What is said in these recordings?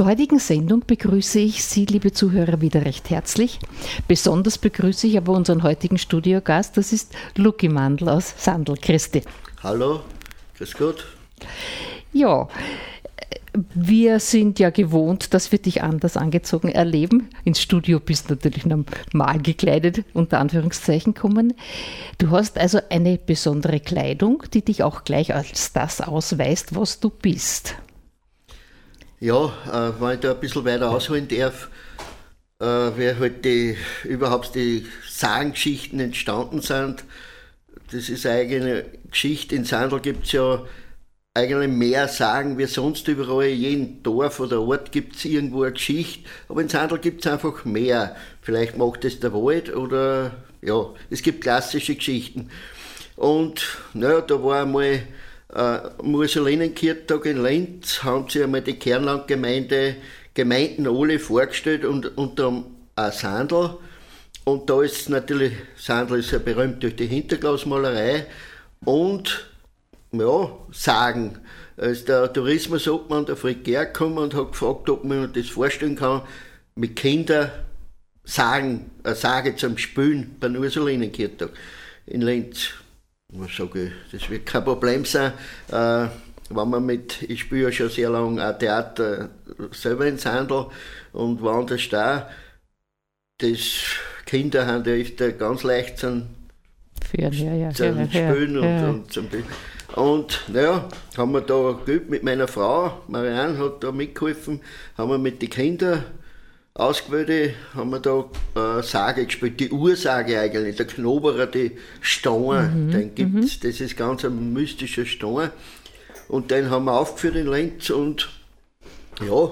Zur heutigen Sendung begrüße ich Sie, liebe Zuhörer, wieder recht herzlich. Besonders begrüße ich aber unseren heutigen Studiogast, das ist Luki Mandl aus Sandl. Christi. Hallo, grüß Gott. Ja, wir sind ja gewohnt, dass wir dich anders angezogen erleben. Ins Studio bist du natürlich normal gekleidet, unter Anführungszeichen kommen. Du hast also eine besondere Kleidung, die dich auch gleich als das ausweist, was du bist. Ja, äh, wenn ich da ein bisschen weiter ausholen darf, äh, wer halt die, überhaupt die Sagengeschichten entstanden sind, das ist eine eigene Geschichte. In Sandl gibt es ja eigentlich mehr Sagen wie sonst überall. In jedem Dorf oder Ort gibt es irgendwo eine Geschichte, aber in Sandl gibt es einfach mehr. Vielleicht macht es der Wald oder ja, es gibt klassische Geschichten. Und naja, da war einmal äh, Mussolinenkirchtag in Linz haben sie einmal die Kernlandgemeinde Gemeinden alle vorgestellt und unter ein Sandl. Und da ist natürlich, Sandl ist ja berühmt durch die Hinterglasmalerei und ja, Sagen. Ist der Tourismusobmann, der Frick Gerg, gekommen und hat gefragt, ob man das vorstellen kann, mit Kindern Sagen, eine Sage zum Spülen beim Ursolinenkirchtag in Linz. Ich sage, das wird kein Problem sein, äh, wenn man mit, ich spiele ja schon sehr lange auch Theater selber ins Handel und woanders da, das Kinder haben ja öfter ganz leicht zum, Führen, ja, ja, zum ja, Spielen und, ja. und zum und naja, haben wir da geübt mit meiner Frau, Marianne hat da mitgeholfen, haben wir mit den Kindern ausgewählt, haben wir da äh, Sage gespielt, die Ursage eigentlich, der Knoberer, die Stein, Mhm, den gibt's, das ist ganz ein mystischer Stein. Und den haben wir aufgeführt in Lenz und ja,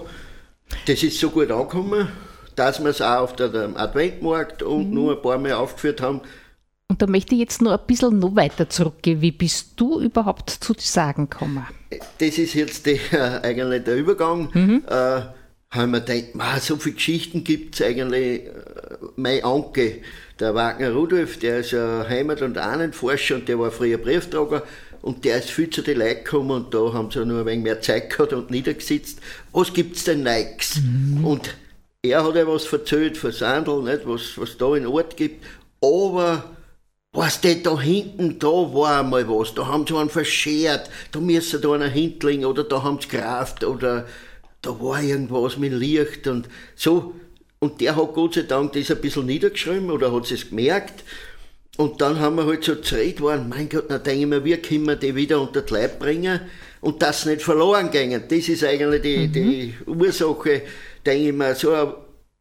das ist so gut angekommen, dass wir es auch auf der, dem Adventmarkt und Mhm. nur ein paar Mal aufgeführt haben. Und da möchte ich jetzt noch ein bisschen noch weiter zurückgehen. Wie bist du überhaupt zu Sagen gekommen? Das ist jetzt der, eigentlich der Übergang. Mhm. Äh, haben wir gedacht, ma, so viele Geschichten gibt es eigentlich. Äh, mein Anke, der Wagner Rudolf, der ist ja Heimat- und Ahnenforscher und der war früher Brieftrager und der ist viel zu den Leuten gekommen und da haben sie nur ein wenig mehr Zeit gehabt und niedergesetzt. Was gibt's denn Neues? Und er hat ja was erzählt von Sandl, nicht, was, was da in Ort gibt, aber was denn da hinten, da war einmal was, da haben sie einen verschert, da müssen da einer hintlegen oder da haben sie Kraft oder da war irgendwas mit Licht und so. Und der hat Gott sei Dank das ein bisschen niedergeschrieben oder hat es gemerkt. Und dann haben wir halt so zerredet worden, mein Gott, dann denke ich mir, wie können wir die wieder unter die Leib bringen und das nicht verloren gehen. Das ist eigentlich die, die Ursache, denke ich mir, so ein,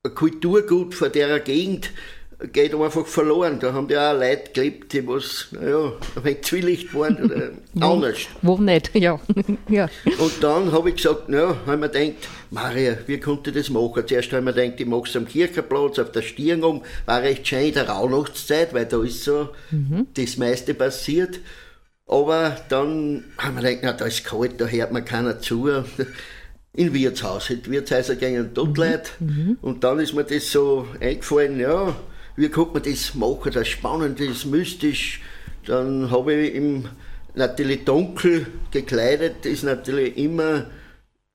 ein Kulturgut von der Gegend geht einfach verloren. Da haben ja auch Leute gelebt, die was, naja, ein wenig zwielicht waren oder anders. Wo nicht? Ja. ja. Und dann habe ich gesagt, ja, haben wir gedacht, Maria, wie konnte ich das machen? Zuerst haben wir gedacht, ich mache es am Kirchenplatz, auf der Stirn um, war recht schön in der Rauhnachtszeit, weil da ist so das meiste passiert. Aber dann haben wir gedacht, na, da ist kalt, da hört man keiner zu. In Wirtshaus, in Wirtshäuser gingen dort Leute. Und dann ist mir das so eingefallen, ja, wie kann man das machen, das spannend ist, mystisch. Dann habe ich im natürlich dunkel gekleidet, ist natürlich immer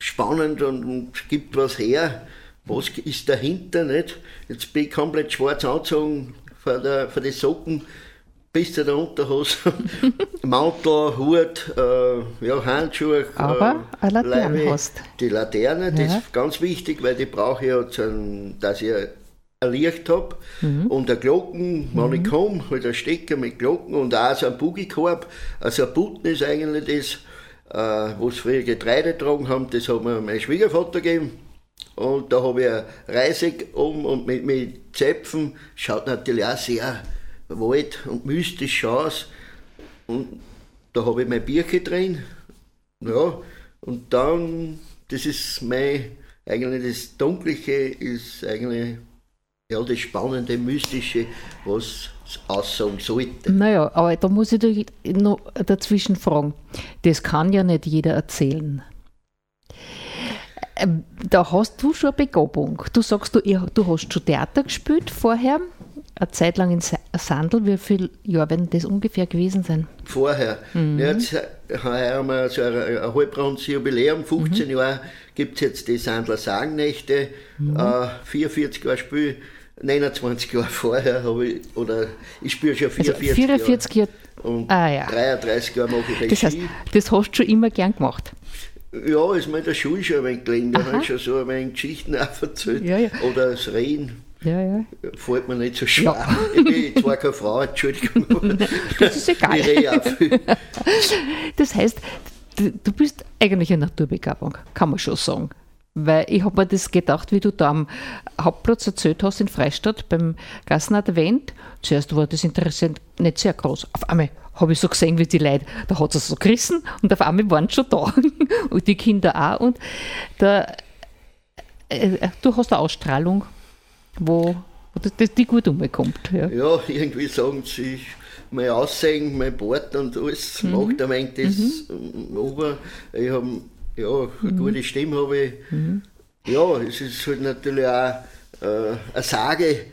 spannend und, und gibt was her. Was ist dahinter, nicht? Jetzt bin ich komplett schwarz angezogen für, der, für die Socken bis zu der Unterhose. Mantel, Hut, äh, ja, Handschuhe. Aber äh, eine Laterne hast. Die Laterne, das Ja. ist ganz wichtig, weil die brauche ich ja, dass ich ein Licht habe. Mhm. Und eine Glocken, ich komme, halt ein Stecker mit Glocken und auch so ein Bugikorb. Also ein Button ist eigentlich das, äh, wo sie früher Getreide getragen haben, das hat mir mein Schwiegervater gegeben. Und da habe ich ein Reisig um und mit, mit Zäpfen, schaut natürlich auch sehr wald und mystisch aus. Und da habe ich mein Bierchen drin. Ja, und dann, das ist mein, eigentlich das Dunkliche ist eigentlich ja, das Spannende, Mystische, was es aussagen sollte. Naja, aber da muss ich noch dazwischen fragen. Das kann ja nicht jeder erzählen. Ähm, da hast du schon eine Begabung. Du sagst, du, du hast schon Theater gespielt vorher, eine Zeit lang in Sandl. Wie viele Jahre werden das ungefähr gewesen sein? Vorher. Mhm. Jetzt haben wir so ein, ein halbrundes Jubiläum, 15 mhm. Jahre gibt es jetzt die Sandler Sagnächte, mhm. äh, 44 Jahre Spiel. 29 Jahre vorher habe ich, oder ich spiele schon 44, also 44 Jahre. Und ah, ja. 33 Jahre mache ich. Das heißt, das hast du schon immer gern gemacht? Ja, ist mir in der Schule schon ein wenig gelegen. Da habe ich schon so ein wenig Geschichten auch erzählt. Ja, ja. Oder das Reden. Ja, ja. Fällt mir nicht so schwer. Ja. Ich bin zwar keine Frau, Entschuldigung. das ist egal. Ich rede auch viel. Das heißt, du bist eigentlich eine Naturbegabung, kann man schon sagen. Weil ich habe mir das gedacht, wie du da am Hauptplatz erzählt hast in Freistadt beim Gassenadvent. Zuerst war das Interesse nicht sehr groß. Auf einmal habe ich so gesehen, wie die Leute, da hat es so gerissen und auf einmal waren schon da. und die Kinder auch. Und da, äh, du hast eine Ausstrahlung, wo, wo das, die gut umkommt. Ja. ja, irgendwie sagen sie, mein Aussehen, mein Bart und alles mhm. macht ein wenig das mhm. über. Ich habe ja, eine mhm. gute Stimme habe ich. Mhm. Ja, es ist halt natürlich auch äh, eine Sage,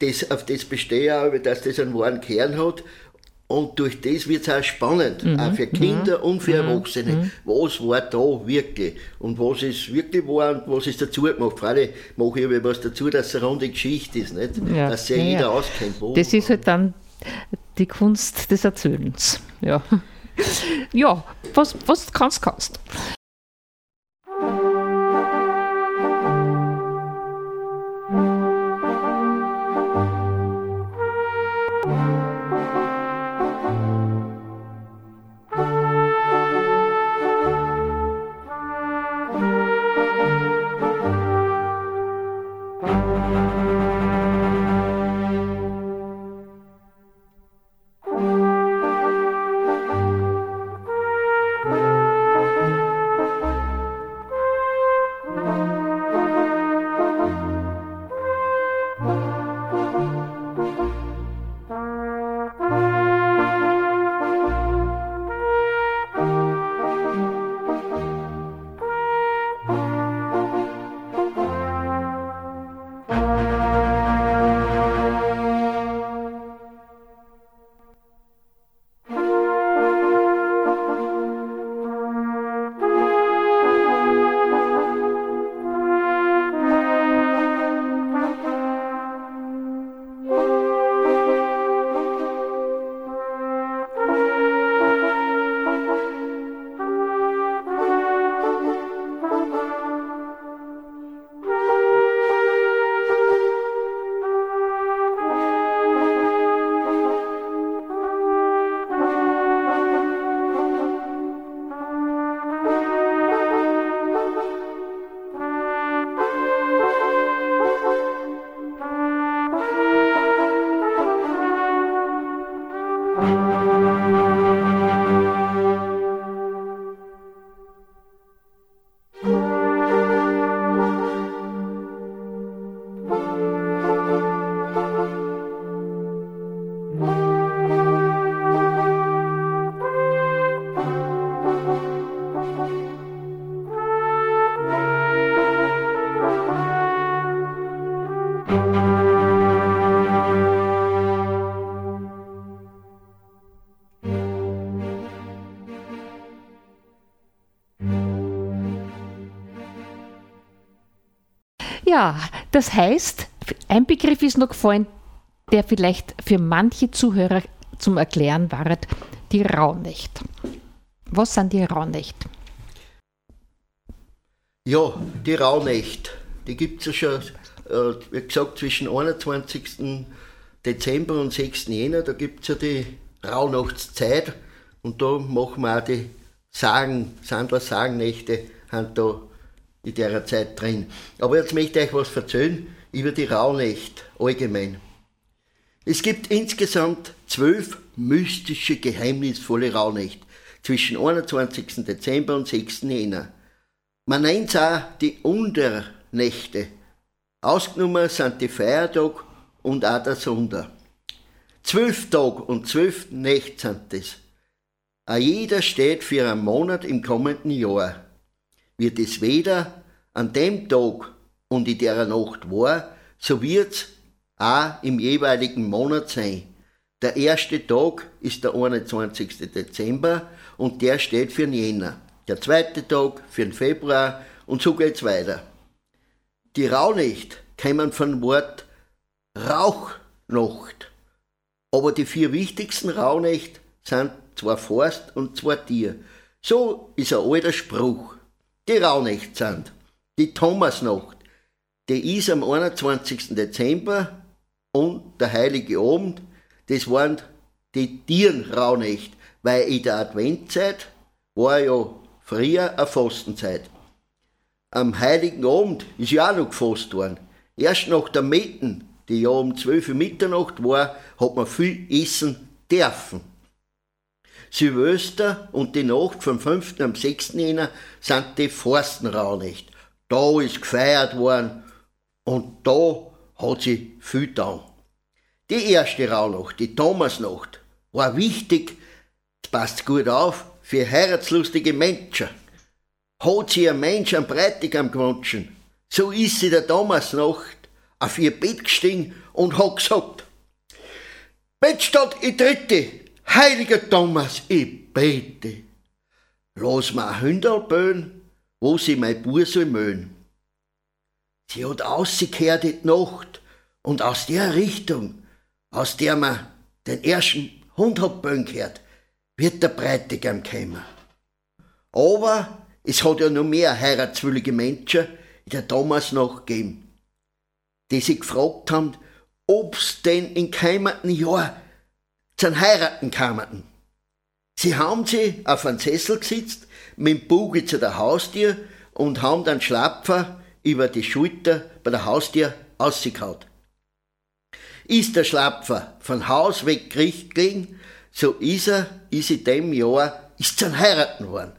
das, auf das bestehe ich auch, dass das einen wahren Kern hat. Und durch das wird es auch spannend, mhm. auch für Kinder mhm. und für mhm. Erwachsene. Mhm. Was war da wirklich? Und was ist wirklich wahr und was ist dazu gemacht? Freilich mache ich aber was dazu, dass es eine runde Geschichte ist, nicht? Ja. dass sich ja, jeder ja. auskennt. Das ist halt dann die Kunst des Erzählens. Ja, ja was, was kannst, kannst. Ja, das heißt, ein Begriff ist noch gefallen, der vielleicht für manche Zuhörer zum Erklären war, die Rauhnächte. Was sind die Rauhnächte? Ja, die Rauhnächte, die gibt es ja schon, äh, wie gesagt, zwischen 21. Dezember und 6. Jänner, da gibt es ja die Rauhnachtszeit und da machen wir auch die Sagen, Sandler Sagennächte, haben da in der Zeit drin. Aber jetzt möchte ich euch was erzählen über die Rauhnacht allgemein. Es gibt insgesamt zwölf mystische, geheimnisvolle Rauhnächte zwischen 21. Dezember und 6. Jänner. Man nennt es auch die Unternächte. Ausgenommen sind die Feiertage und auch der Sonntag. Zwölf Tage und zwölf Nächte sind das. A jeder steht für einen Monat im kommenden Jahr. Wird es weder an dem Tag und in der Nacht war, so wird's auch im jeweiligen Monat sein. Der erste Tag ist der 21. Dezember und der steht für den Jänner. Der zweite Tag für den Februar und so geht's weiter. Die Rauhnacht kämen von Wort Rauchnacht. Aber die vier wichtigsten Rauhnächte sind zwei Forst und zwei Tier. So ist ein alter Spruch. Die Rauhnächte sind die Thomasnacht, die ist am 21. Dezember und der Heilige Abend, das waren die Tierenrauhnächte, weil in der Adventzeit war ja früher eine Fastenzeit. Am Heiligen Abend ist ja auch noch gefasst worden. Erst nach der Metten, die ja um 12 Uhr Mitternacht war, hat man viel essen dürfen. Silvester und die Nacht vom 5. am 6. Jänner sind die Forstenrauhnächte. Da ist gefeiert worden und da hat sie viel getan. Die erste Rauhnacht, die Thomasnacht, war wichtig, passt gut auf, für heiratslustige Menschen. Hat sie ein Mensch am Bräutigam gewünscht, so ist sie der Thomasnacht auf ihr Bett gestiegen und hat gesagt, Bettstadt, ich tritte, heiliger Thomas, ich bete. Lass mir Hündel böen, wo sie mein Bur soll möhen. Sie hat ausgekehrt in die Nacht und aus der Richtung, aus der man den ersten Hund hat böen gehört, wird der Bräutigam kommen. Aber es hat ja noch mehr heiratswillige Menschen in der Thomas noch gegeben, die sich gefragt haben, ob's denn in keimenden Jahr zum Heiraten kamen. Sie haben sie auf einen Sessel gesetzt, mit dem Buge zu der Haustür und haben dann Schlapfer über die Schulter bei der Haustür ausgekaut. Ist der Schlapfer von Haus weg gelegen, so ist er, ist in dem Jahr, ist zum Heiraten worden.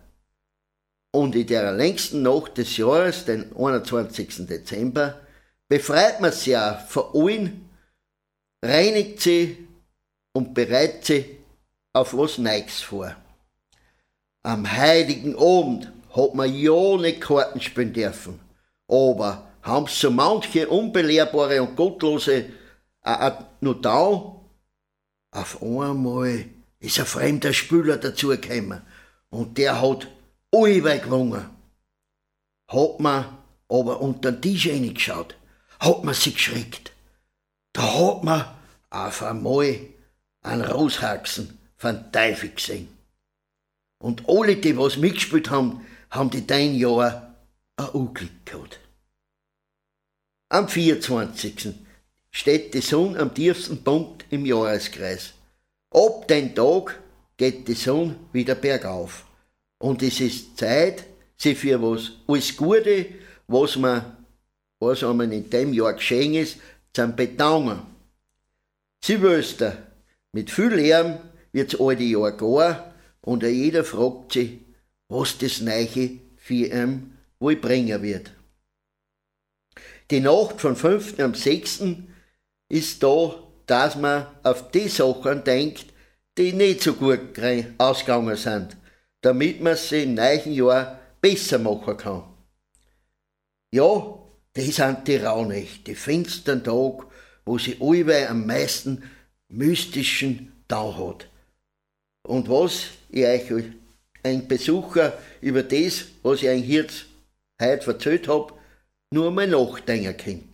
Und in der längsten Nacht des Jahres, den 21. Dezember, befreit man sie ja von allen, reinigt sie und bereitet sie auf was Neues vor. Am heiligen Abend hat man ja nicht Karten spielen dürfen aber haben so manche unbelehrbare und gottlose äh, nur da, auf einmal ist ein fremder Spieler dazugekommen und der hat alle gewonnen. Hat man aber unter den Tisch reingeschaut, hat man sich geschreckt. Da hat man auf einmal einen Roshaxen von Teufel gesehen. Und alle, die was mitgespielt haben, haben die dein Jahr ein Unglück gehabt. Am 24. steht die Sonne am tiefsten Punkt im Jahreskreis. Ab dem Tag geht die Sonne wieder bergauf. Und es ist Zeit, sich für was, alles Gute, was man, was einem in dem Jahr geschehen ist, zu bedanken. Silvester, mit viel Lärm wird's alte Jahr gar und jeder fragt sich, was das Neiche für ihn wohl bringen wird. Die Nacht von 5. am 6. ist da, dass man auf die Sachen denkt, die nicht so gut ausgegangen sind, damit man sie im neuen Jahr besser machen kann. Ja, das sind die Rauhnächte, die finsteren Tag, wo sie allweil am meisten mystischen da hat. Und was ich euch ein Besucher über das, was ich euch jetzt heute erzählt habe, nur mal nachdenken könnt.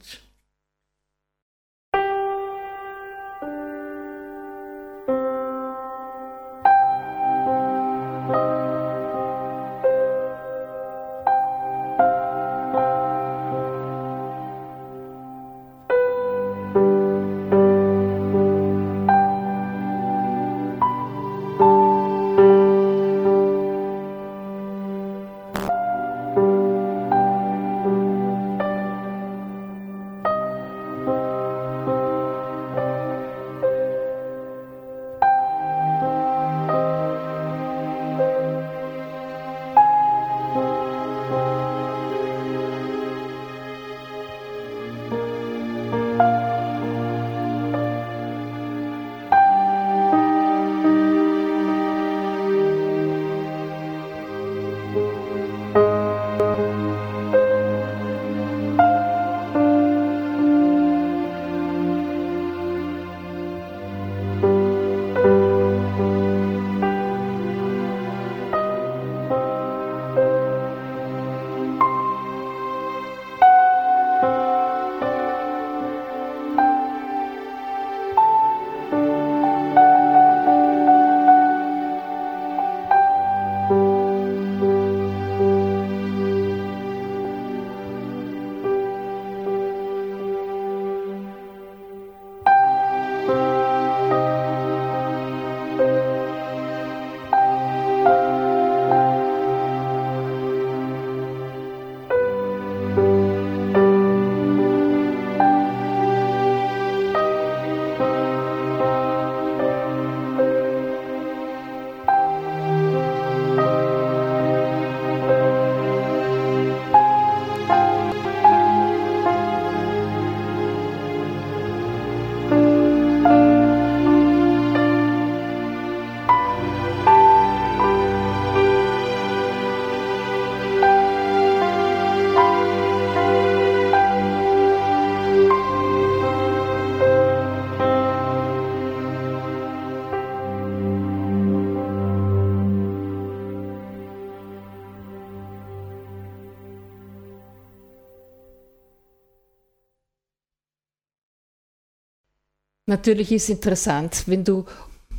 Natürlich ist interessant, wenn du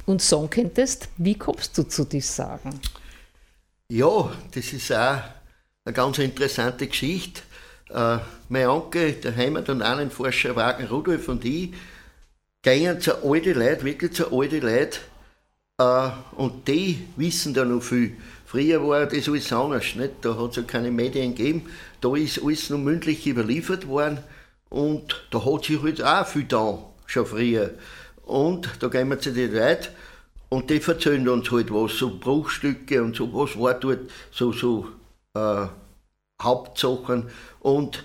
uns sagen könntest, wie kommst du zu diesen Sagen? Ja, das ist auch eine ganz interessante Geschichte. Äh, mein Onkel, der Heimat- und Ahnenforscher Wagner Rudolf und ich gehen zu alten Leuten, wirklich zu alten Leuten, äh, und die wissen da noch viel. Früher war das alles anders, nicht? da hat es ja keine Medien gegeben, da ist alles noch mündlich überliefert worden und da hat sich halt auch viel da, schon früher. Und da gehen wir zu den Leuten und die erzählen uns halt was, so Bruchstücke und so, was war dort, so, so äh, Hauptsachen. Und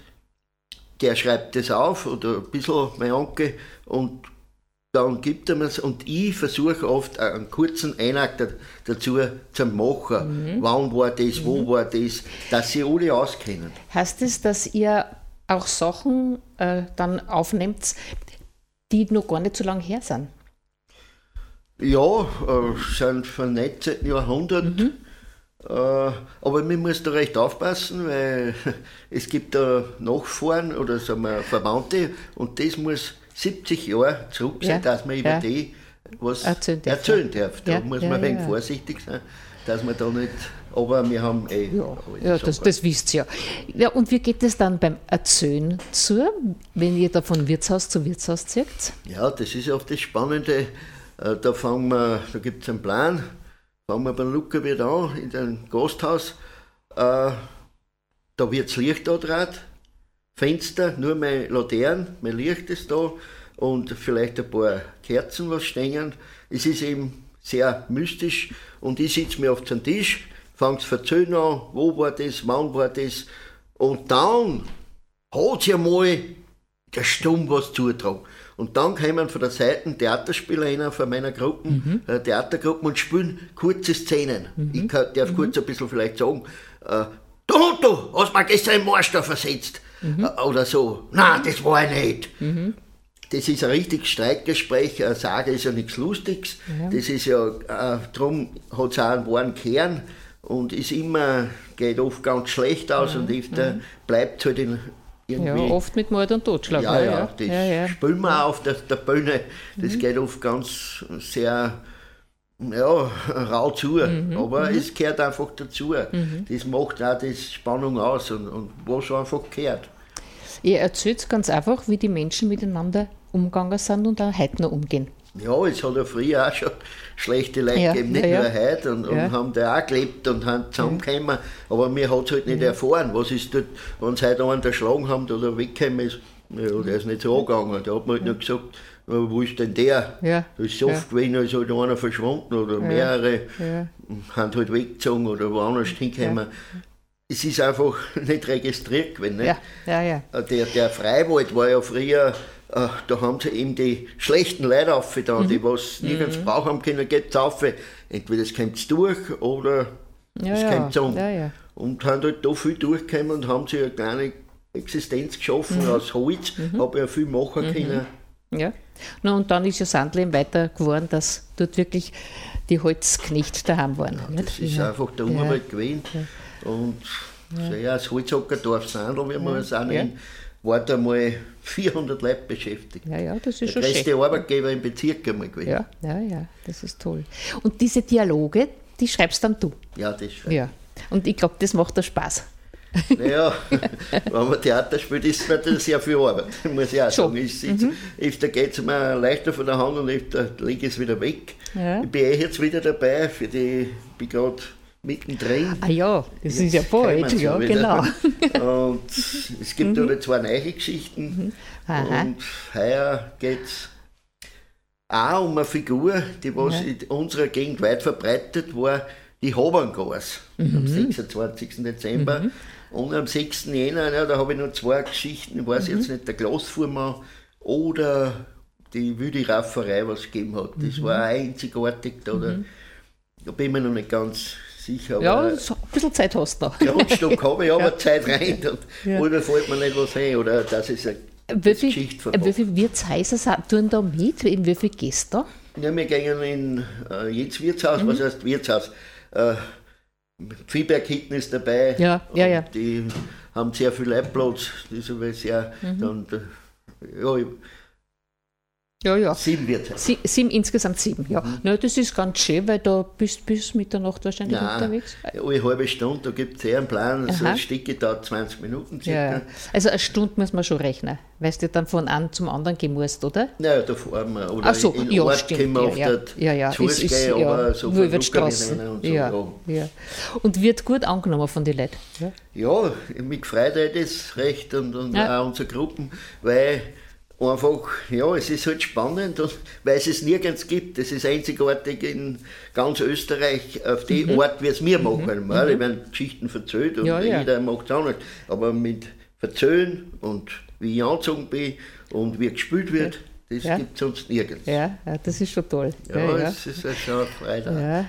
der schreibt das auf, oder ein bisschen mein Onkel, und dann gibt er mir es und ich versuche oft einen kurzen Einakt dazu zu machen. Mhm. Wann war das, mhm. wo war das, dass sie alle auskennen. Heißt es, dass ihr auch Sachen äh, dann aufnehmt, die noch gar nicht so lange her sind? Ja, äh, sind vom 19. Jahrhundert. Mhm. Äh, aber man muss da recht aufpassen, weil es gibt da Nachfahren oder sagen wir Verwandte und das muss 70 Jahre zurück sein, ja, dass man über ja. die was erzählen darf. Erzählen darf. Da ja, muss man ein wenig vorsichtig sein, dass man da nicht. Aber wir haben eh. Ja, ja das, das wisst ihr ja. ja. Und wie geht es dann beim Erzählen zu, wenn ihr da von Wirtshaus zu Wirtshaus zieht? Ja, das ist oft das Spannende. Äh, da fangen wir, da gibt es einen Plan, fangen wir beim Luca wieder an, in dem Gasthaus. Äh, da wird das Licht da draht Fenster, nur mein Laterne, mein Licht ist da und vielleicht ein paar Kerzen, was stehen. Es ist eben sehr mystisch und ich sitze mir auf dem Tisch, fange zu erzählen an, wo war das, wann war das und dann hat sie einmal der Stumm was zutragen. Und dann kommen von der Seite Theaterspieler einer von meiner Gruppen, mhm. äh, Theatergruppen und spielen kurze Szenen. Mhm. Ich kann, darf mhm. kurz ein bisschen vielleicht sagen, äh, du du, hast mir gestern im Marsch da versetzt mhm. oder so. Nein, das war ich nicht. Mhm. Das ist ein richtiges Streitgespräch. Eine Sage ist ja nichts Lustiges. Ja. Das ist ja, äh, darum hat es auch einen wahren Kern und ist immer, geht oft ganz schlecht aus ja. und öfter bleibt halt in, irgendwie. Ja, oft mit Mord und Totschlag. Ja, ja, ja. das ja, ja. spielen wir auf der, der Bühne. Das mhm. geht oft ganz sehr ja, rau zu. Mhm, aber mhm. es gehört einfach dazu. Mhm. Das macht auch die Spannung aus und, und was einfach gehört. Ihr erzählt ganz einfach, wie die Menschen miteinander umgegangen sind und auch heute noch umgehen. Ja, es hat ja früher auch schon schlechte Leute ja, gegeben, nicht ja, nur heute, und, und haben da auch gelebt und haben zusammengekommen, aber wir hat es halt nicht erfahren, was ist dort, wenn sie heute einen erschlagen haben oder weggekommen ist, ja, der ist nicht so angegangen, da hat man halt nur gesagt, wo ist denn der? Ja. Da ist so oft ja. gewesen, als halt einer verschwunden oder mehrere ja. haben halt weggezogen oder woanders hingekommen es ist einfach nicht registriert gewesen. Nicht? Ja, ja, ja. Der, der Freiwald war ja früher, äh, da haben sie eben die schlechten Leute aufgetan, mhm. die was nirgends mhm. brauchen können, geht auf. Entweder es kommt durch oder ja, es ja. kommt um. Ja, ja. Und haben halt da viel durchgekommen und haben sich eine kleine Existenz geschaffen mhm. aus Holz, mhm. habe ja viel machen mhm. können. Ja. Na, und dann ist ja Sandleben weiter geworden, dass dort wirklich die Holzknecht daheim waren. Ja, das ist einfach der Urwald gewesen. Und ja. ja, das Holzhackerdorf Sandl, wie man es auch nennt, war da mal 400 Leute beschäftigt. Ja, ja, das ist der größte schön. Arbeitgeber im Bezirk einmal gewesen. Ja, ja, ja, das ist toll. Und diese Dialoge, die schreibst dann du? Ja, das schreibe ja. Und ich glaube, das macht dir Spaß. Naja, wenn man Theater spielt, ist es natürlich sehr viel Arbeit, muss ich auch sagen. Ich sitze, mhm. öfter geht es mir leichter von der Hand und öfter lege ich es wieder weg. Ja. Ich bin eh jetzt wieder dabei, für die, ich bin gerade mittendrin. Ah ja, das ist ja bald, ja, genau. Und es gibt mhm. zwei neue Geschichten. Mhm. Und heuer geht es auch um eine Figur, die was ja. in unserer Gegend weit verbreitet war, die Haberngras, mhm. am 26. Dezember. Mhm. Und am 6. Jänner, ja, da habe ich noch zwei Geschichten, ich weiß mhm. jetzt nicht, der Glasfuhrmann oder die wilde Rafferei, was es gegeben hat. Das mhm. war einzigartig, da, da, da bin ich mir noch nicht ganz sicher. Ja, ein bisschen Zeit hast du noch. Grundstück habe ich aber ja. Zeit rein. Und, ja. Oder fällt mir nicht was ein. Oder das ist eine wie viel, Geschichte vorbei. Wie viele Wirtshäuser tun da mit? In wie viele gehst du Ja, wir gehen in äh, jedes Wirtshaus. Mhm. Was heißt Wirtshaus? Äh, Viehberg hinten ist dabei. Ja, ja, ja. Die haben sehr viel Leitplatz. Das ist aber sehr. Mhm. Dann, ja, Ja, ja. Sieben wird es. Sie, sieben, insgesamt sieben, ja. Mhm. Na, das ist ganz schön, weil da bist bis Mitternacht wahrscheinlich Nein, unterwegs. alle halbe Stunde, da gibt es eher einen Plan. So ein Stücke dauert 20 Minuten circa. Ja. Also eine Stunde muss man schon rechnen, weil du dann von einem zum anderen gehen musst, oder? Naja, da fahren wir. Oder Ach so, in ja, Ort stimmt. können wir ja, ja, ja, ja. Ist- ist- gehen, ja, aber so nur über die Straßen. und so, ja, ja. Und wird gut angenommen von den Leuten. Ja. Ja, mich gefreut hat das recht und, und auch unsere Gruppen, weil einfach, ja, es ist halt spannend weil es es nirgends gibt. Es ist einzigartig in ganz Österreich auf die Mhm. Art, wie es wir machen. Weil Ich meine, Geschichten verzählt und Ja, ja. jeder macht es anders. Aber mit Verzählen und wie ich angezogen bin und wie gespielt wird, das Ja. gibt es sonst nirgends. Ja, ja, das ist schon toll. Ja, Ja, ja. es ist ja schon eine Freude.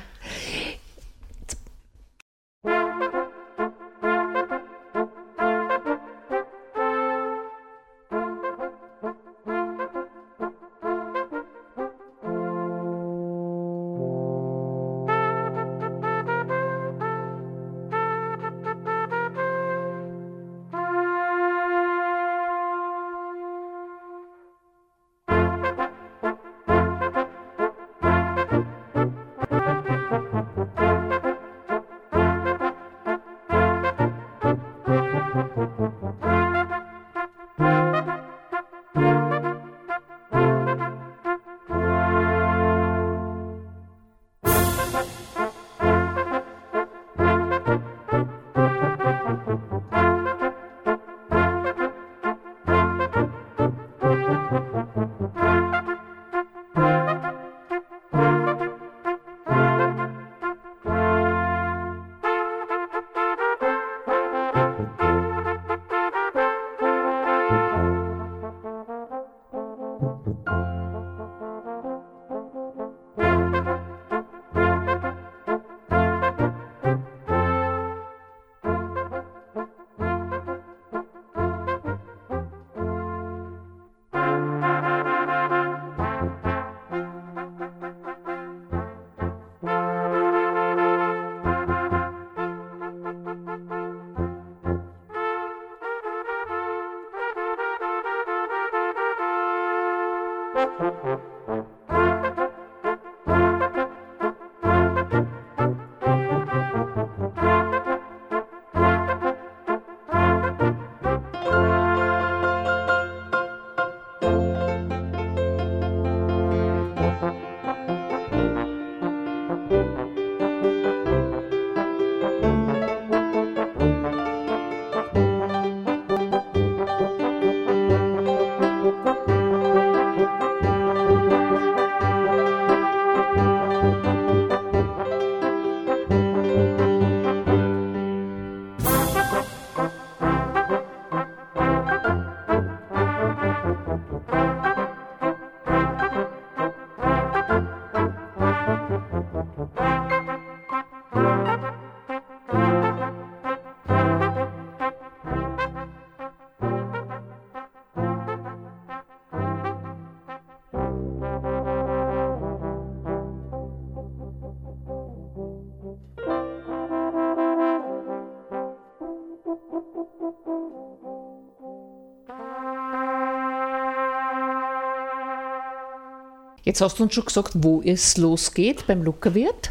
Jetzt hast du uns schon gesagt, wo es losgeht beim Luckerwirt.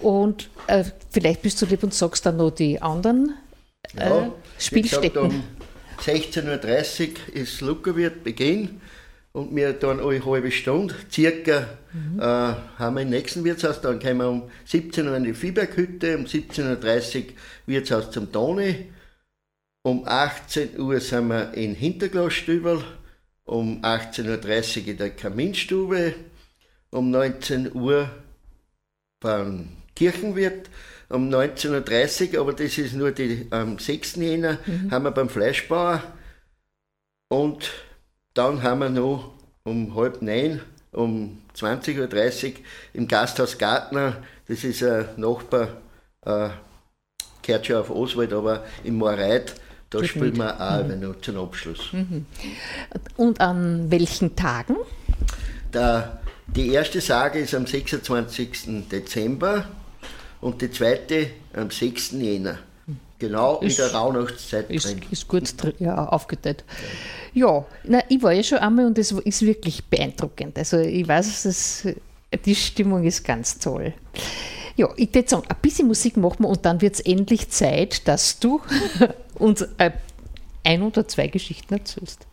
Und äh, vielleicht bist du lieb und sagst dann noch die anderen äh, Ja, Spielstätten. Um 16.30 Uhr ist Luckerwirt Beginn und wir dann alle halbe Stunde, circa, Mhm. äh, haben wir im nächsten Wirtshaus, dann kommen wir um 17 Uhr in die Viehberghütte, um 17.30 Uhr Wirtshaus zum Toni, um 18 Uhr sind wir in Hinterglasstübel, um 18.30 Uhr in der Kaminstube, um 19 Uhr beim Kirchenwirt, um 19.30 Uhr, aber das ist nur die, am 6. Jänner, haben wir beim Fleischbauer. Und dann haben wir noch um halb neun, um 20.30 Uhr im Gasthaus Gartner, das ist ein Nachbar, äh, gehört schon auf Oswald, aber im Moorreit, da spielen wir auch mhm. noch zum Abschluss. Und an welchen Tagen? Der, die erste Sage ist am 26. Dezember und die zweite am 6. Jänner. Genau ist, in der Rauhnachtszeit ist, drin. Ist gut ja, aufgeteilt. Ja, na, ich war ja schon einmal und es ist wirklich beeindruckend. Also ich weiß, dass die Stimmung ist ganz toll. Ja, ich würde sagen, ein bisschen Musik machen wir und dann wird es endlich Zeit, dass du uns äh, ein oder zwei Geschichten erzählst.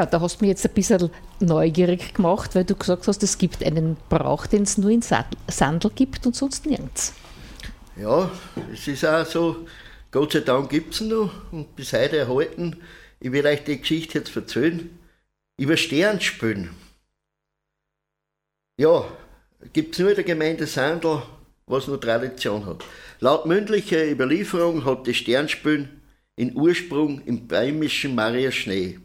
Ja, da hast du mich jetzt ein bisschen neugierig gemacht, weil du gesagt hast, es gibt einen Brauch, den es nur in Sandel gibt und sonst nirgends. Ja, es ist auch so, Gott sei Dank gibt es ihn noch und bis heute erhalten. Ich will euch die Geschichte jetzt erzählen. Über Sternspülen. Ja, gibt es nur in der Gemeinde Sandel, was nur Tradition hat. Laut mündlicher Überlieferung hat die Sternspülen in Ursprung im bremischen Maria Schnee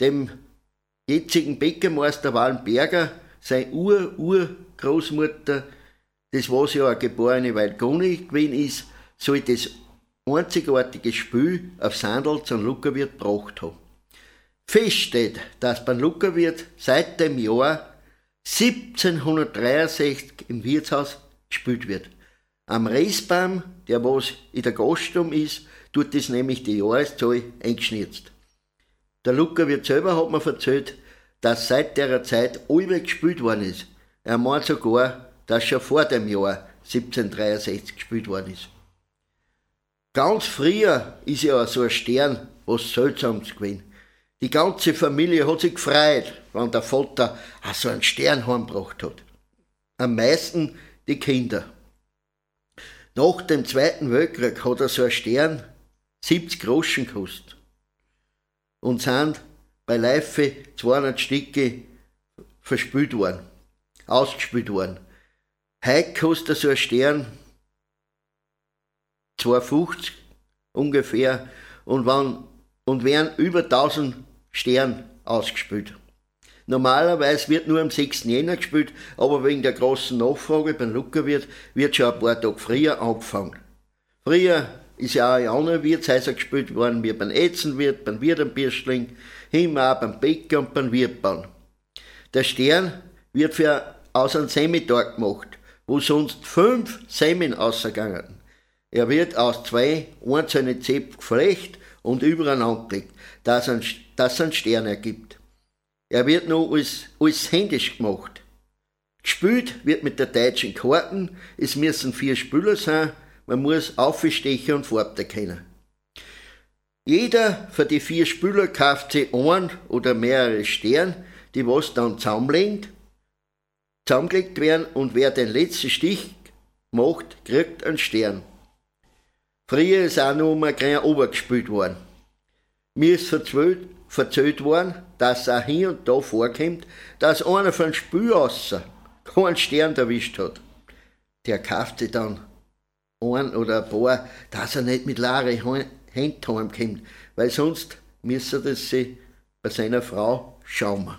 dem jetzigen Bäckermeister Wallenberger, seine Ur-Urgroßmutter, das was ja eine geborene Weilgoni gewesen ist, soll das einzigartige Spiel auf Sandal zum Luckerwirt gebracht haben. Fest steht, dass beim Luckerwirt seit dem Jahr 1763 im Wirtshaus gespielt wird. Am Reisbaum, der was in der Gastum ist, tut das nämlich die Jahreszahl eingeschnitzt. Der Luca wird selber hat mir erzählt, dass seit der Zeit allweg gespielt worden ist. Er meint sogar, dass schon vor dem Jahr 1763 gespielt worden ist. Ganz früher ist ja so ein Stern was Seltsames gewesen. Die ganze Familie hat sich gefreut, wenn der Vater so einen Stern heimgebracht hat. Am meisten die Kinder. Nach dem Zweiten Weltkrieg hat er so ein Stern 70 Groschen gekostet und sind bei Leife 200 Stücke verspült worden, ausgespült worden. Heute kostet so ein Stern 2,50 ungefähr und, wann, und werden über 1000 Sterne ausgespült. Normalerweise wird nur am 6. Jänner gespielt, aber wegen der großen Nachfrage beim Luckerwirt wird schon ein paar Tage früher angefangen. Früher ist ja auch in anderen Wirtshäusern gespielt worden, wie beim Ätzenwirt, beim Wirtenbirschling, immer auch beim Bäcker und beim Wirtbahn. Der Stern wird für aus einem Semitag gemacht, wo sonst fünf Semen ausgegangen. Er wird aus zwei einzelnen Zäpfen geflecht und übereinander gelegt, dass ein, dass ein Stern ergibt. Er wird noch alles, alles händisch gemacht. Gespielt wird mit der deutschen Karten, es müssen vier Spieler sein, man muss Aufstecher und Farbe kennen. Jeder von die vier Spieler kauft sich ein oder mehrere Sterne, die was dann zusammenlegt, zusammengelegt werden und wer den letzten Stich macht, kriegt einen Stern. Früher ist auch noch mal ein Obergespielt worden. Mir ist verzählt, verzählt worden, dass auch hier und da vorkommt, dass einer von Spiel außer keinen Stern erwischt hat. Der kauft sich dann ein oder ein paar, dass er nicht mit leeren Händen heimkommt, weil sonst müsste das sie bei seiner Frau schauen.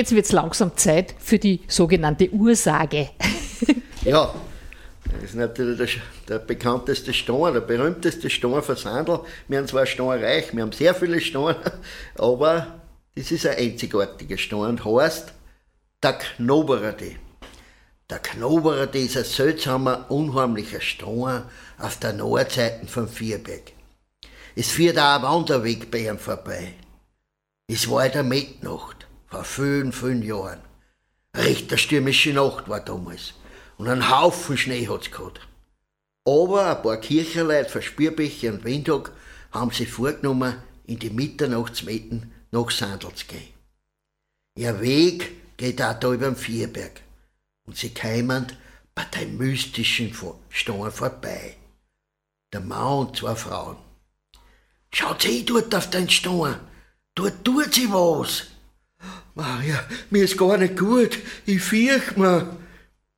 Jetzt wird es langsam Zeit für die sogenannte Ursage. ja, das ist natürlich der, der bekannteste Stein, der berühmteste Stein von Sandl. Wir haben zwar steinreich, wir haben sehr viele Steine, aber das ist ein einzigartiger Stein und heißt der Knobererde. Der Knobererde ist ein seltsamer, unheimlicher Stein auf der Nordseite vom Vierberg. Es führt auch ein Wanderweg bei ihm vorbei. Es war in der Mitternacht vor vielen, vielen Jahren. Eine stürmische Nacht war damals. Und ein Haufen Schnee hat's gehabt. Aber ein paar Kirchenleute von Spierbäche und Windhoek haben sich vorgenommen, in die Mitternachtsmetten nach Sandl zu gehen. Ihr Weg geht auch da über den Vierberg. Und sie kämen bei dem mystischen Stein vorbei. Der Mann und zwei Frauen. Schaut sie dort auf den Stein. Dort tut sie was. Maria, mir ist gar nicht gut. Ich fürcht mich.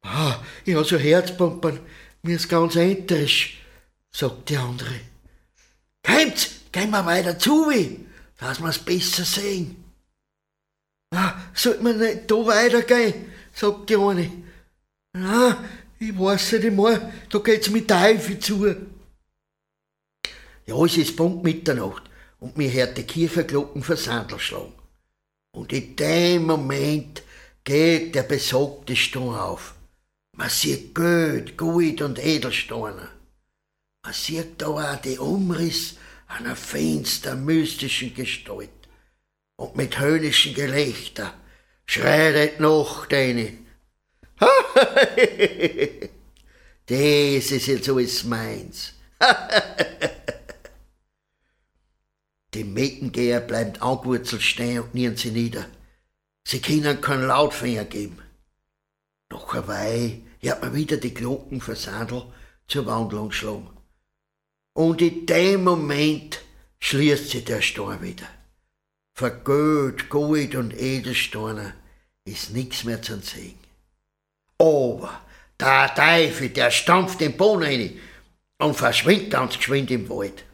Ah, ich habe so Herzpumpen. Mir ist ganz entrisch, sagt die andere. Kommt, gehen wir weiter zu, dass wir es besser sehen. Ah, sollte man nicht da weitergehen, sagt die eine. Ah, ich weiß nicht einmal, da geht's mit Teufel zu. Ja, es ist Punkt Mitternacht und mir hört die Kirchenglocken versandel schlagen. Und in dem Moment geht der besagte Stein auf. Man sieht Geld, Gold und Edelsteine. Man sieht da auch den Umriss einer finster mystischen Gestalt. Und mit höhnischen Gelächter schreit die Nacht eine. das ist jetzt alles meins. Die Meckengeher bleiben angewurzelt stehen und nieren sie nieder. Sie können keinen Lautfinger geben. Nach einer Weile hört man wieder die Glockenversandel zur Wandlung schlagen. Und in dem Moment schließt sich der Stein wieder. Für Geld, Gold und Edelsteine ist nichts mehr zu sehen. Aber der Teufel, der stampft den Boden rein und verschwindet ganz geschwind im Wald.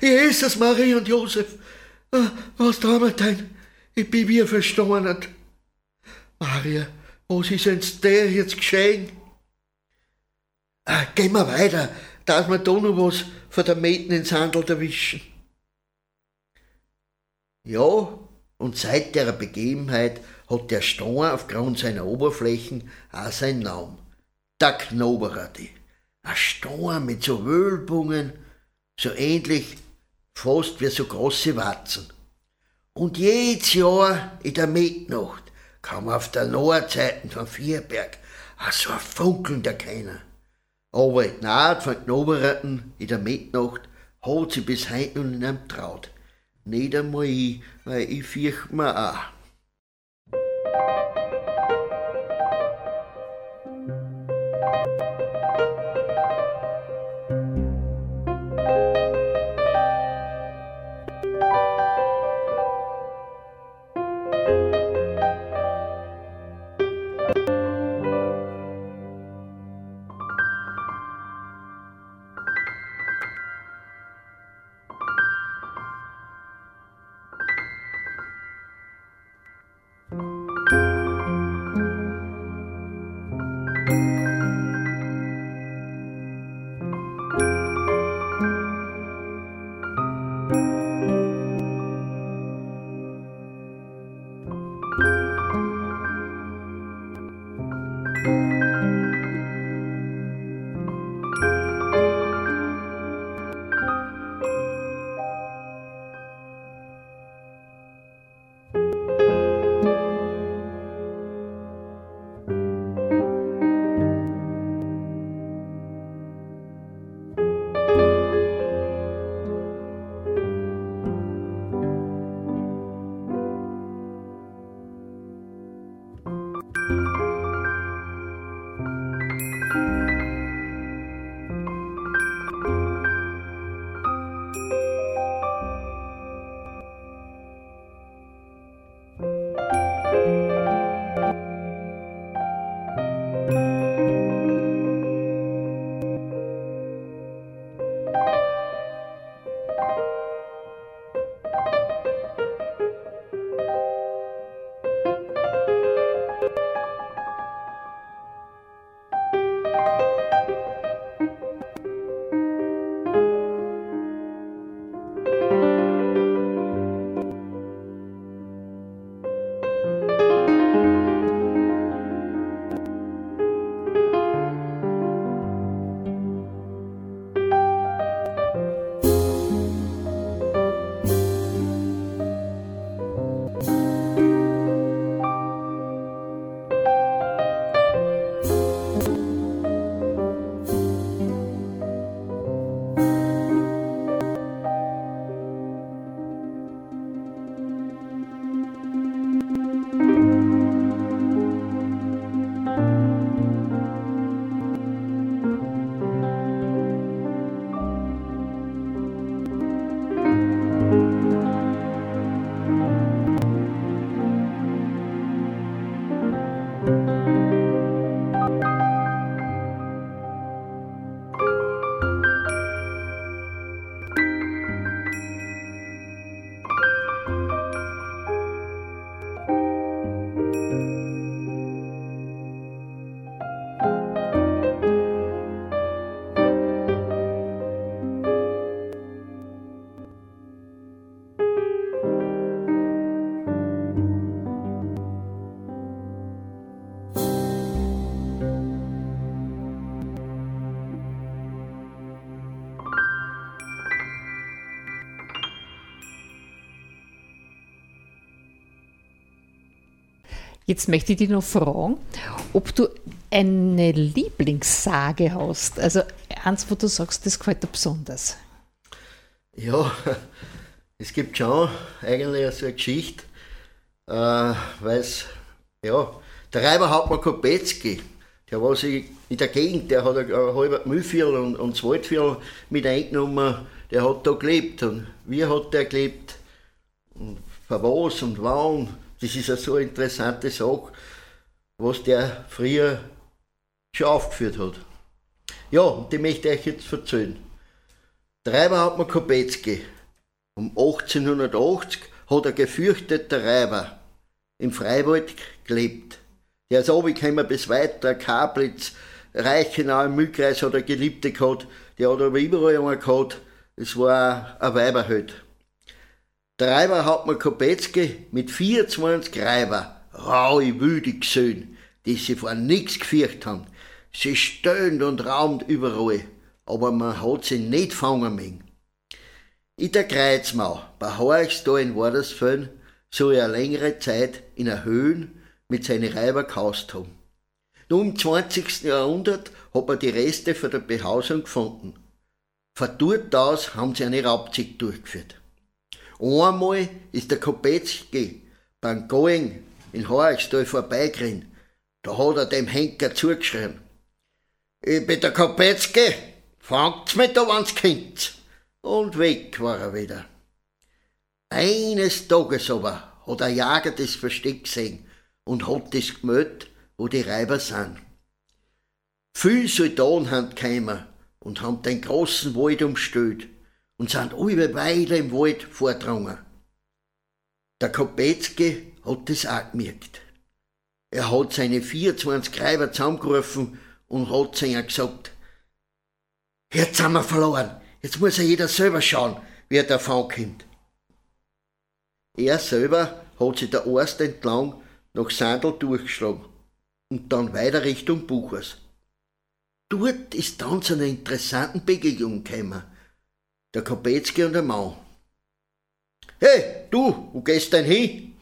Jesus, Maria und Josef, äh, was wir denn? Ich bin wie verstorben. Maria, was ist denn der jetzt geschehen? Äh, gehen wir weiter, dass wir da noch was von der Mädchen ins Handel erwischen. Ja, und seit der Begebenheit hat der Stein aufgrund seiner Oberflächen auch seinen Namen. Der Knoberati. Ein Stein mit so Wölbungen, so ähnlich fast wie so große Watzen. Und jedes Jahr in der Mitternacht kam auf der Nordseite von Vierberg auch so ein Funkeln erkennen. Aber in Naht von Knoberratten in der Mitternacht hat sie bis heute noch nicht traut. Nicht einmal ich, weil ich fürchte mir auch. Jetzt möchte ich dich noch fragen, ob du eine Lieblingssage hast. Also eins, wo du sagst, das gefällt dir besonders. Ja, es gibt schon eigentlich so eine Geschichte, äh, weil es, ja, der Reiber Hauptmann Kopetzky, der war sich in der Gegend, der hat ein halber Müllviertel und, und das Waldviertel mit eingenommen, der hat da gelebt. Und wie hat der gelebt? Und für was und wann? Das ist ja so eine interessante Sache, was der früher schon aufgeführt hat. Ja, und die möchte ich euch jetzt erzählen. Der hat man Kopetzky. Um 1880 hat ein gefürchteter Räuber im Freiwald gelebt. Der ist runtergekommen bis weiter, Kablitz, Reichenau im Mühlkreis hat er Geliebte gehabt, der hat aber überall einen gehabt. Es war ein. Der Reiber hat mir Kopetzky mit 24 Reiber, raue, wütig Söhne, die sich vor nichts gefürchtet haben. Sie stöhnt und raumt überall, aber man hat sie nicht fangen mögen. In der Kreuzmau, bei Horchstal in Wardersfeld, soll er längere Zeit in der Höhe mit seinen Reiber gehaust haben. Nur im 20. Jahrhundert hat man die Reste von der Behausung gefunden. Von dort aus haben sie eine Raubzeit durchgeführt. Einmal ist der Kopetzky beim Going in Horchstal vorbeigerannt. Da hat er dem Henker zugeschrieben. Ich bin der Kopetzky, fangt's mit da, wenn's könnt. Und weg war er wieder. Eines Tages aber hat ein Jäger das Versteck gesehen und hat das gemeldet, wo die Reiber sind. Viele Soldaten haben gekommen und haben den großen Wald umstellt und sind alle Weile im Wald vordrungen. Der Kopetzky hat das auch gemerkt. Er hat seine 24 Reiber zusammengerufen und hat zu ihnen gesagt, jetzt sind wir verloren, jetzt muss ja jeder selber schauen, wie er davon kommt. Er selber hat sich der Arzt entlang nach Sandel durchgeschlagen und dann weiter Richtung Buchers. Dort ist dann zu einer interessanten Begegnung gekommen der Kopetzky und der Mann. Hey, du, wo gehst denn hin?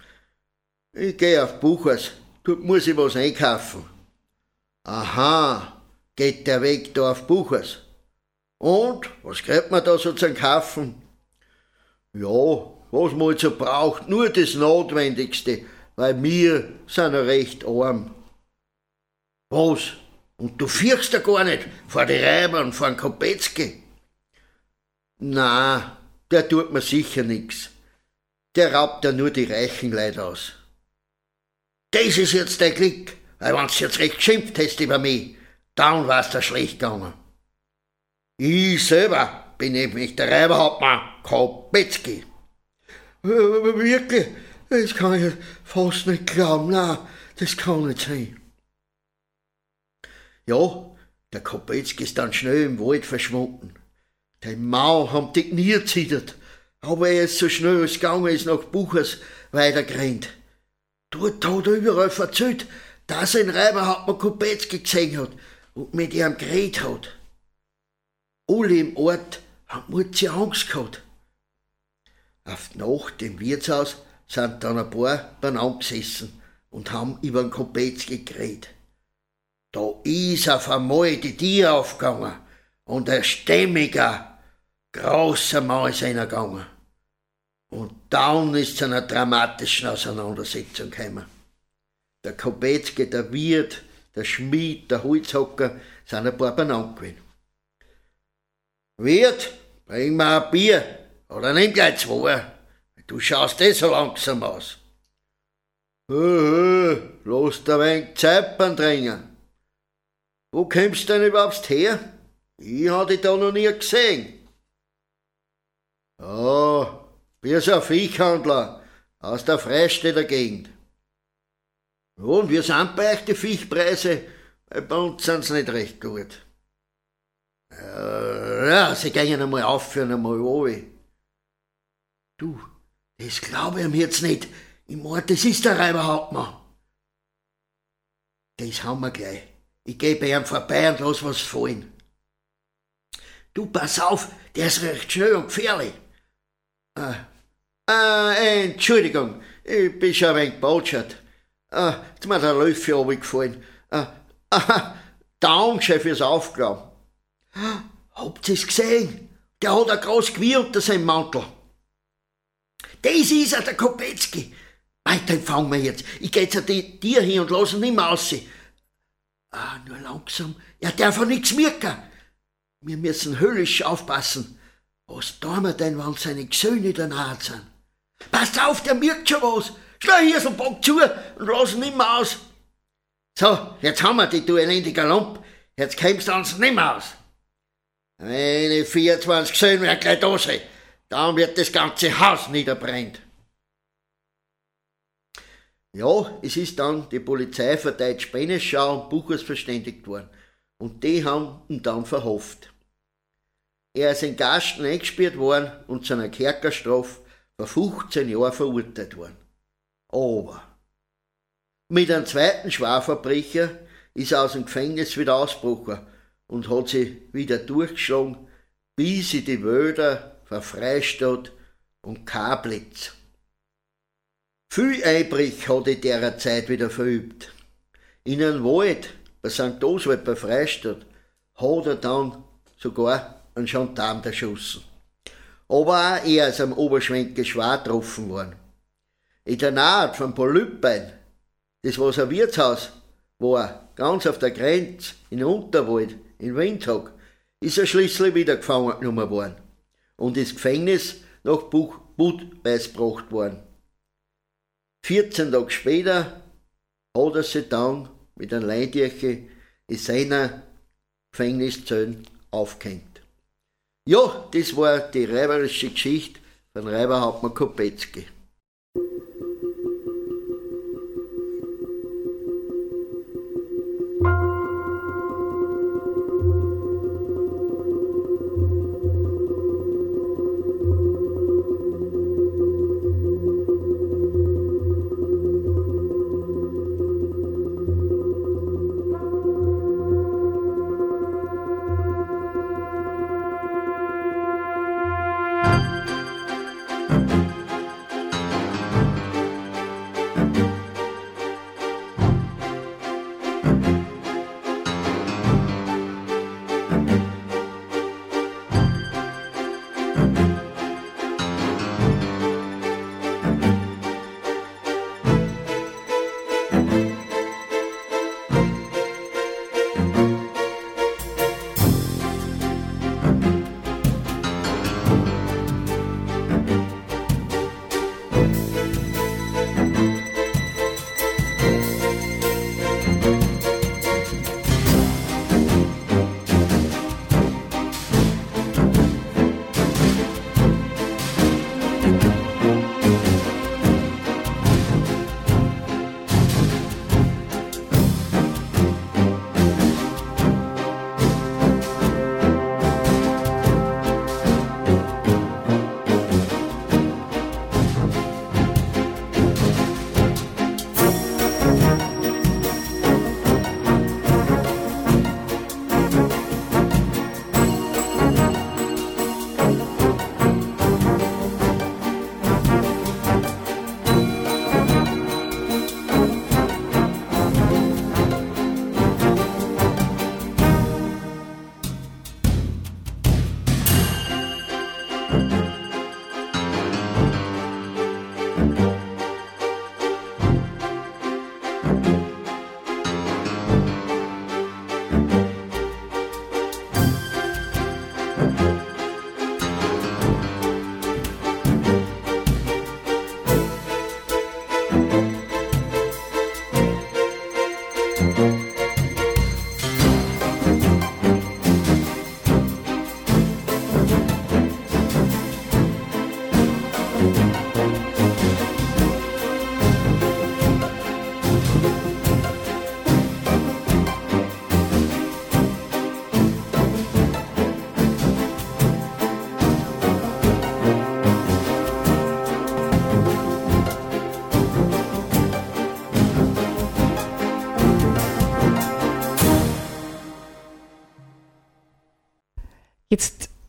Ich geh auf Buchers, dort muss ich was einkaufen. Aha, geht der Weg da auf Buchers. Und, was kriegt man da so zum Kaufen? Ja, was man jetzt so braucht, nur das Notwendigste, weil wir sind ja recht arm. Was? Und du fürchst ja gar nicht vor die Reibern, vor den Kopetzky? Na, der tut mir sicher nix. Der raubt ja nur die reichen Leute aus. Das ist jetzt dein Glück, weil wenn's jetzt recht geschimpft hast über mich, dann war's da schlecht gegangen. Ich selber bin nämlich der Reiberhauptmann Kopetzky. Wirklich? Das kann ich fast nicht glauben. Na, das kann nicht sein. Ja, der Kopetzky ist dann schnell im Wald verschwunden. Die Mau haben die Knie gezittert, aber er ist so schnell als gegangen ist nach Buchers weitergerannt. Dort hat er überall erzählt, dass er in Reiberhauptmann Kopetzky gesehen hat und mit ihm geredet hat. Alle im Ort haben Mutzi Angst gehabt. Auf die Nacht im Wirtshaus sind dann ein paar beieinander gesessen und haben über den Kopetzky geredet. Da ist auf einmal die Tür aufgegangen und ein stämmiger, großer Mann ist einer gegangen. Und dann ist zu einer dramatischen Auseinandersetzung gekommen. Der Kopetzke, der Wirt, der Schmied, der Holzhocker sind ein paar beieinander gewesen. Wirt, bring mir ein Bier oder nimm gleich zwei. Du schaust eh so langsam aus. Hö, lass ein wenig Zeitbahn dringen. Wo kommst du denn überhaupt her? Ich habe dich da noch nie gesehen. Ja, wir sind Viechhandler aus der Freistädter Gegend. Und wir sind bei euch die Viechpreise? Bei uns sind sie nicht recht gut. Ja, sie gehen einmal auf für einmal runter. Du, das glaube ich ihm jetzt nicht. Ich meine, das ist der Reiberhauptmann. Das haben wir gleich. Ich geh bei ihm vorbei und lass was fallen. Du, pass auf, der ist recht schnell und gefährlich. Ah, ah, Entschuldigung, ich bin schon ein wenig botschert. äh, jetzt mir der Löffel runtergefallen. Äh, aha, Dankeschön fürs Aufklauen. Habt ihr's gesehen? Der hat ein groß Gewirr unter seinem Mantel. Das ist er, der Kopetzky. Mei, den fangen wir jetzt. Ich geh zu dir hin und lass ihn nicht mehr raus. Ah, nur langsam. Er darf auch nichts merken. Wir müssen höllisch aufpassen. Was tun wir denn, wenn seine Gesöhne da nahe sind? Passt auf, der merkt schon was. Schlei hier so Bock zu und lass mehr aus. So, jetzt haben wir die, du elendiger Lump. Jetzt kommst du uns nicht mehr aus. Ich 24 gesehen werde, gleich da sein. Dann wird das ganze Haus niederbrennt. Ja, es ist dann die Polizei Deutsch Benneschau und Buchers verständigt worden. Und die haben ihn dann verhofft. Er ist in Gasten eingesperrt worden und zu einer Kerkerstrafe vor 15 Jahren verurteilt worden. Aber mit einem zweiten Schwerverbrecher ist er aus dem Gefängnis wieder ausgebrochen und hat sich wieder durchgeschlagen, bis in die Wälder von Freistadt und Kablitz. Viel Einbrich hat er derer Zeit wieder verübt. In einem Wald bei St. Oswald bei Freistadt hat er dann sogar einen Gendarm erschossen. Aber auch er ist am Oberschwenke schwer getroffen worden. In der Nähe von Polypbein, das war ein Wirtshaus, war ganz auf der Grenze, in Unterwald, in Windhoek, ist er schließlich wieder gefangen genommen worden und ins Gefängnis nach Budweis gebracht worden. 14 Tage später hat er sich dann mit einem Leidjeche in seiner Gefängniszelle aufgehängt. Ja, das war die räuberische Geschichte von Räuberhauptmann Kopetzky.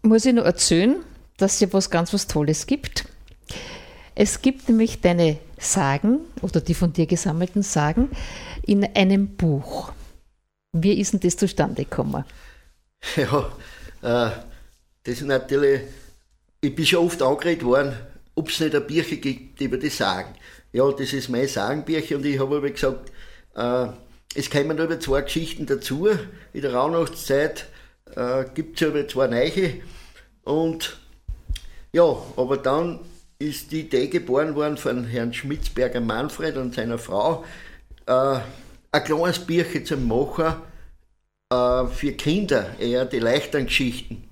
Muss ich nur erzählen, dass es was ganz was Tolles gibt. Es gibt nämlich deine Sagen oder die von dir gesammelten Sagen in einem Buch. Wie ist denn das zustande gekommen? Ja, äh, das ist natürlich, ich bin schon oft angeredet worden, ob es nicht ein Bücher gibt über die Sagen. Ja, das ist mein Sagenbücher und ich habe aber gesagt, äh, es kommen über zwei Geschichten dazu. In der Rauhnachtszeit äh, gibt es aber zwei neue. Und ja, aber dann ist die Idee geboren worden von Herrn Schmitzberger Manfred und seiner Frau, äh, ein kleines Bücher zu machen äh, für Kinder, eher die leichten Geschichten.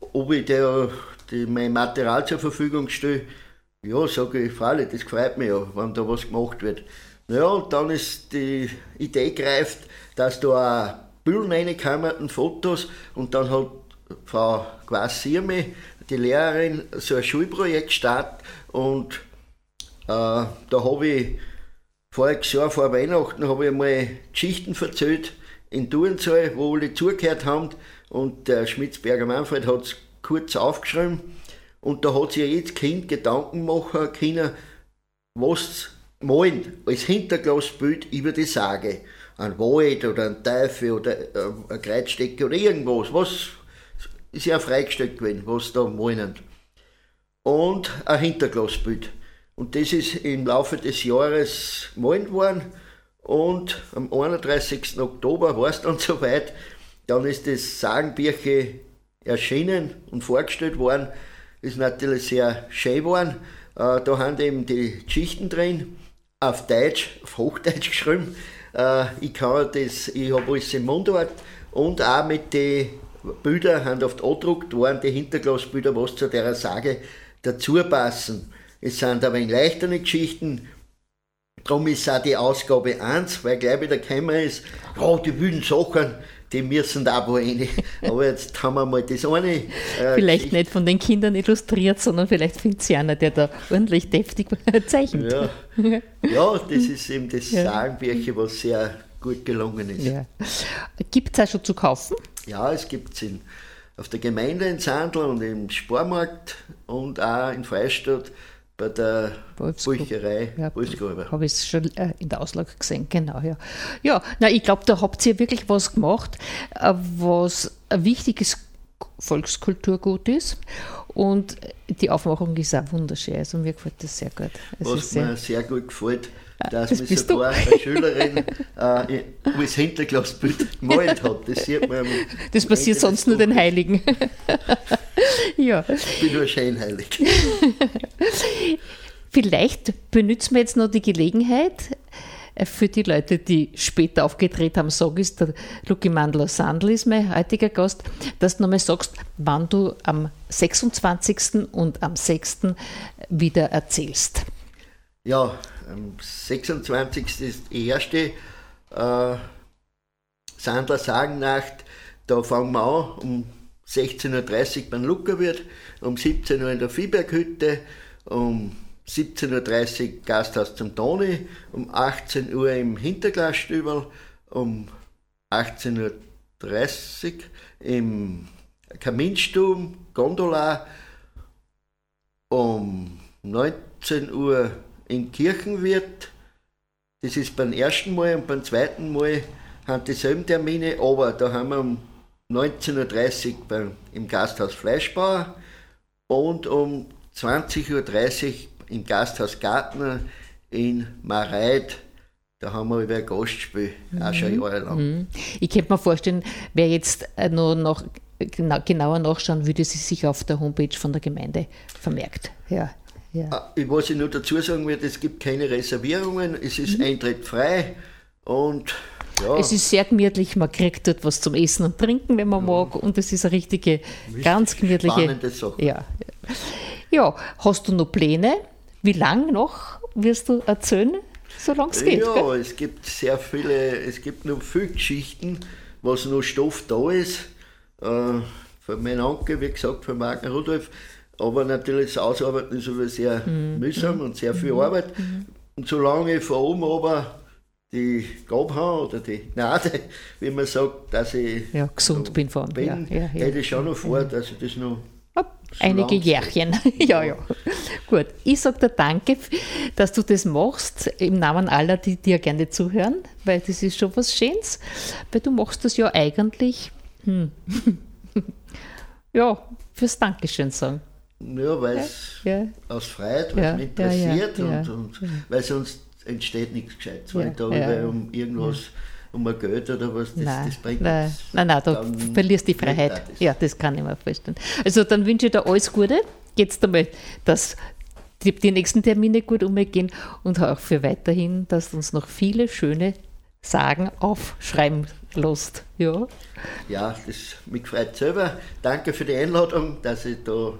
Ob ich der, die, mein Material zur Verfügung stelle, ja, sage ich, freilich, das gefällt mir ja, wenn da was gemacht wird. Ja, und dann ist die Idee greift, dass da Bilder reinkommen, Fotos, und dann hat Frau Quasirme, die Lehrerin, so ein Schulprojekt gestartet und äh, da habe ich voriges Jahr vor Weihnachten habe ich einmal Geschichten erzählt in Turnsaal, wo alle zugehört haben und der Schmitzberger Manfred hat es kurz aufgeschrieben und da hat sich jedes Kind Gedanken machen können, was malen als Hinterglasbild über die Sage. Ein Wald oder ein Teufel oder äh, ein Kreuzstecke oder irgendwas. Was ist ja freigestellt gewesen, was da malen. Und ein Hinterglasbild. Und das ist im Laufe des Jahres gemalt worden. Und am 31. Oktober war es dann soweit. Dann ist das Sagenbücher erschienen und vorgestellt worden. Ist natürlich sehr schön geworden. Äh, da haben eben die Geschichten drin, auf Deutsch, auf Hochdeutsch geschrieben. Äh, ich kann das, ich habe alles im Mundart und auch mit den Bildern haben oft angedruckt worden, die Hinterglasbilder, was zu der Sage dazu passen. Es sind aber in leichteren Geschichten, darum ist auch die Ausgabe 1, weil gleich wieder gekommen ist, ja, die wilden Sachen, die müssen da wo rein. Aber jetzt haben wir mal das eine. Äh, vielleicht Geschichte. nicht von den Kindern illustriert, sondern vielleicht findet sie einer, der da ordentlich deftig zeichnet. Ja, ja das ist eben das ja. Sagenbärchen, was sehr gut gelungen ist. Ja. Gibt es auch schon zu kaufen? Ja, es gibt es auf der Gemeinde in Sandl und im Spormarkt und auch in Freistadt bei der Bücherei ja, Habe ich es schon äh, in der Auslage gesehen, genau, ja. Ja, na, ich glaube, da habt ihr wirklich was gemacht, äh, was ein wichtiges Volkskulturgut ist. Und die Aufmachung ist auch wunderschön. Also mir gefällt das sehr gut. Es was mir sehr, sehr gut gefällt, dass das mir sogar eine Schülerin äh, als Hinterglasbild gemalt hat. Das sieht man. Das passiert sonst nur den Heiligen. ja. Ich bin nur scheinheilig. Vielleicht benutzen wir jetzt noch die Gelegenheit, äh, für die Leute, die später aufgedreht haben, sag ich, der Luki Mandler Sandl ist mein heutiger Gast, dass du nochmal sagst, wann du am 26. und am 6. wieder erzählst. Ja, am 26. ist die erste äh, Sandler Sagennacht. Da fangen wir an um 16.30 Uhr beim Luckerwirt, um 17 Uhr in der Viehberghütte, um 17.30 Uhr Gasthaus zum Toni, um 18 Uhr im Hinterglasstübel, um 18.30 Uhr im Kaminsturm, Gondola, um 19 Uhr in Kirchenwirt. Das ist beim ersten Mal und beim zweiten Mal haben dieselben Termine, aber da haben wir um 19.30 Uhr beim, im Gasthaus Fleischbauer und um 20.30 Uhr im Gasthaus Gartner in Mareit. Da haben wir über ein Gastspiel, mhm. auch schon jahrelang. Mhm. Ich könnte mir vorstellen, wer jetzt äh, noch, noch genau, genauer nachschauen würde, sie sich auf der Homepage von der Gemeinde vermerkt. Ja. Ja. Ah, was ich nur dazu sagen will, es gibt keine Reservierungen, es ist mhm. Eintritt frei und ja. Es ist sehr gemütlich, man kriegt dort was zum Essen und Trinken, wenn man ja. mag und es ist eine richtige, ganz gemütliche... Spannende Sache. Ja. ja, hast du noch Pläne? Wie lange noch wirst du erzählen, solange es geht? Ja, gell? es gibt sehr viele, es gibt noch viele Geschichten, was noch Stoff da ist. Äh, von meinem Onkel, wie gesagt, von Marken Rudolf, aber natürlich das Ausarbeiten ist aber sehr mhm. mühsam und sehr viel mhm. Arbeit. Mhm. Und solange ich von oben aber die Gabe habe oder die Gnade, wie man sagt, dass ich ja, gesund bin, von. bin ja, ja, ja. hätte ich schon noch vor, dass ich das noch Einige Jährchen. ja, ja. Gut. Ich sage dir danke, dass du das machst, im Namen aller, die dir gerne zuhören, weil das ist schon was Schönes, weil du machst das ja eigentlich, hm, ja, fürs Dankeschön sagen. Ja, weil es ja, ja. aus Freiheit, weil es mich interessiert und, und weil sonst entsteht nichts Gescheites. Weil da um irgendwas um ein Geld oder was, das, nein, das bringt nein, nein, nein, da verlierst die Freiheit. Ja, das kann ich mir vorstellen. Also dann wünsche ich dir alles Gute. Jetzt einmal, dass die, die nächsten Termine gut umgehen und auch für weiterhin, dass du uns noch viele schöne Sagen aufschreiben lässt. Ja, ja das mich freut selber. Danke für die Einladung, dass ich da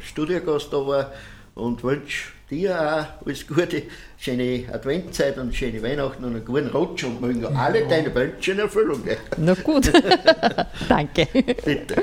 Studiogast da war und wünsche dir auch alles Gute, schöne Adventzeit und schöne Weihnachten und einen guten Rutsch und mögen alle deine Wünsche in Erfüllung gehen. Na gut, danke. Bitte.